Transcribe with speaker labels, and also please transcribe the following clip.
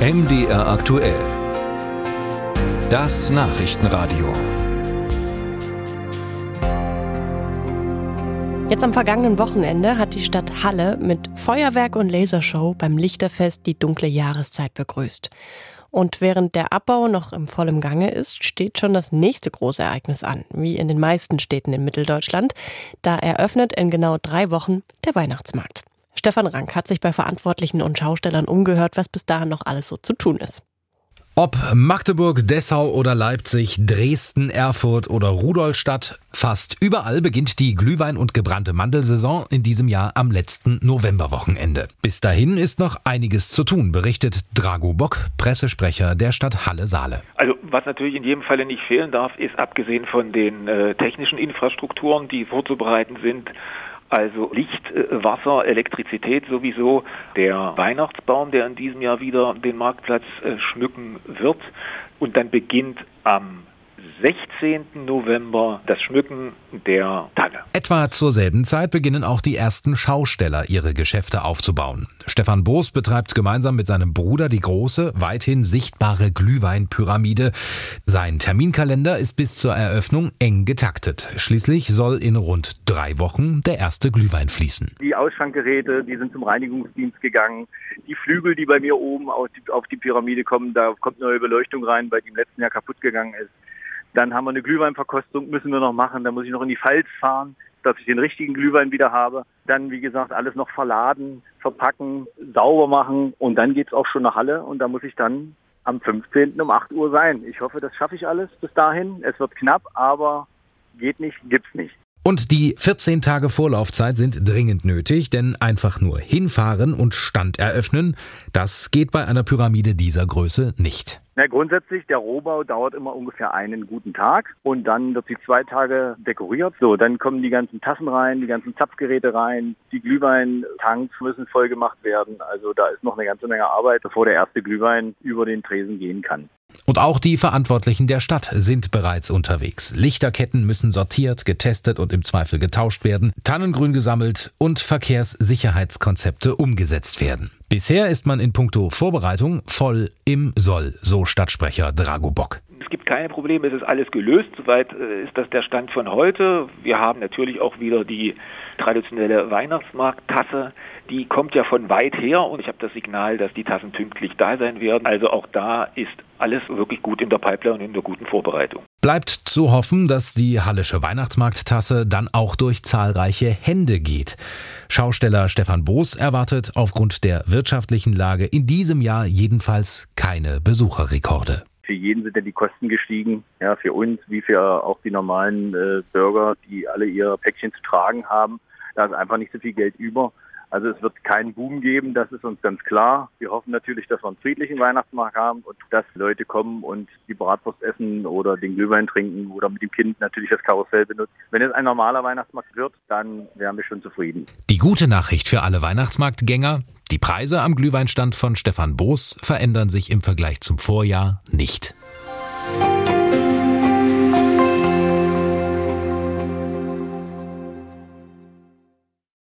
Speaker 1: MDR aktuell. Das Nachrichtenradio.
Speaker 2: Jetzt am vergangenen Wochenende hat die Stadt Halle mit Feuerwerk und Lasershow beim Lichterfest die dunkle Jahreszeit begrüßt. Und während der Abbau noch im vollen Gange ist, steht schon das nächste große Ereignis an, wie in den meisten Städten in Mitteldeutschland. Da eröffnet in genau drei Wochen der Weihnachtsmarkt. Stefan Rank hat sich bei Verantwortlichen und Schaustellern umgehört, was bis dahin noch alles so zu tun ist.
Speaker 3: Ob Magdeburg, Dessau oder Leipzig, Dresden, Erfurt oder Rudolstadt, fast überall beginnt die Glühwein- und gebrannte Mandelsaison in diesem Jahr am letzten Novemberwochenende. Bis dahin ist noch einiges zu tun, berichtet Drago Bock, Pressesprecher der Stadt Halle-Saale.
Speaker 4: Also was natürlich in jedem Falle nicht fehlen darf, ist abgesehen von den äh, technischen Infrastrukturen, die vorzubereiten sind, also Licht, äh, Wasser, Elektrizität sowieso. Der Weihnachtsbaum, der in diesem Jahr wieder den Marktplatz äh, schmücken wird. Und dann beginnt am 16. November das Schmücken der Tanne.
Speaker 3: Etwa zur selben Zeit beginnen auch die ersten Schausteller ihre Geschäfte aufzubauen. Stefan Boos betreibt gemeinsam mit seinem Bruder die große, weithin sichtbare Glühweinpyramide. Sein Terminkalender ist bis zur Eröffnung eng getaktet. Schließlich soll in rund drei Wochen der erste Glühwein fließen.
Speaker 5: Die Ausschankgeräte, die sind zum Reinigungsdienst gegangen. Die Flügel, die bei mir oben auf die, auf die Pyramide kommen, da kommt neue Beleuchtung rein, weil die im letzten Jahr kaputt gegangen ist. Dann haben wir eine Glühweinverkostung, müssen wir noch machen. Da muss ich noch in die Pfalz fahren, dass ich den richtigen Glühwein wieder habe. Dann, wie gesagt, alles noch verladen, verpacken, sauber machen und dann geht's auch schon nach Halle und da muss ich dann am 15. um 8 Uhr sein. Ich hoffe, das schaffe ich alles bis dahin. Es wird knapp, aber geht nicht, gibt's nicht.
Speaker 3: Und die 14 Tage Vorlaufzeit sind dringend nötig, denn einfach nur hinfahren und Stand eröffnen, das geht bei einer Pyramide dieser Größe nicht.
Speaker 5: Na, grundsätzlich, der Rohbau dauert immer ungefähr einen guten Tag und dann wird sie zwei Tage dekoriert. So, dann kommen die ganzen Tassen rein, die ganzen Zapfgeräte rein, die Glühweintanks müssen voll gemacht werden. Also da ist noch eine ganze Menge Arbeit, bevor der erste Glühwein über den Tresen gehen kann.
Speaker 3: Und auch die Verantwortlichen der Stadt sind bereits unterwegs. Lichterketten müssen sortiert, getestet und im Zweifel getauscht werden, Tannengrün gesammelt und Verkehrssicherheitskonzepte umgesetzt werden. Bisher ist man in puncto Vorbereitung voll im Soll, so Stadtsprecher Drago Bock.
Speaker 4: Es gibt keine Probleme, es ist alles gelöst. Soweit äh, ist das der Stand von heute. Wir haben natürlich auch wieder die traditionelle Weihnachtsmarkttasse. Die kommt ja von weit her und ich habe das Signal, dass die Tassen pünktlich da sein werden. Also auch da ist alles wirklich gut in der Pipeline und in der guten Vorbereitung.
Speaker 3: Bleibt zu hoffen, dass die Hallische Weihnachtsmarkttasse dann auch durch zahlreiche Hände geht. Schausteller Stefan Boos erwartet aufgrund der wirtschaftlichen Lage in diesem Jahr jedenfalls keine Besucherrekorde
Speaker 5: für jeden sind ja die Kosten gestiegen, ja, für uns wie für auch die normalen äh, Bürger, die alle ihr Päckchen zu tragen haben. Da ist einfach nicht so viel Geld über. Also es wird keinen Boom geben, das ist uns ganz klar. Wir hoffen natürlich, dass wir einen friedlichen Weihnachtsmarkt haben und dass Leute kommen und die Bratwurst essen oder den Glühwein trinken oder mit dem Kind natürlich das Karussell benutzen. Wenn es ein normaler Weihnachtsmarkt wird, dann wären wir schon zufrieden.
Speaker 3: Die gute Nachricht für alle Weihnachtsmarktgänger, die Preise am Glühweinstand von Stefan Boos verändern sich im Vergleich zum Vorjahr nicht.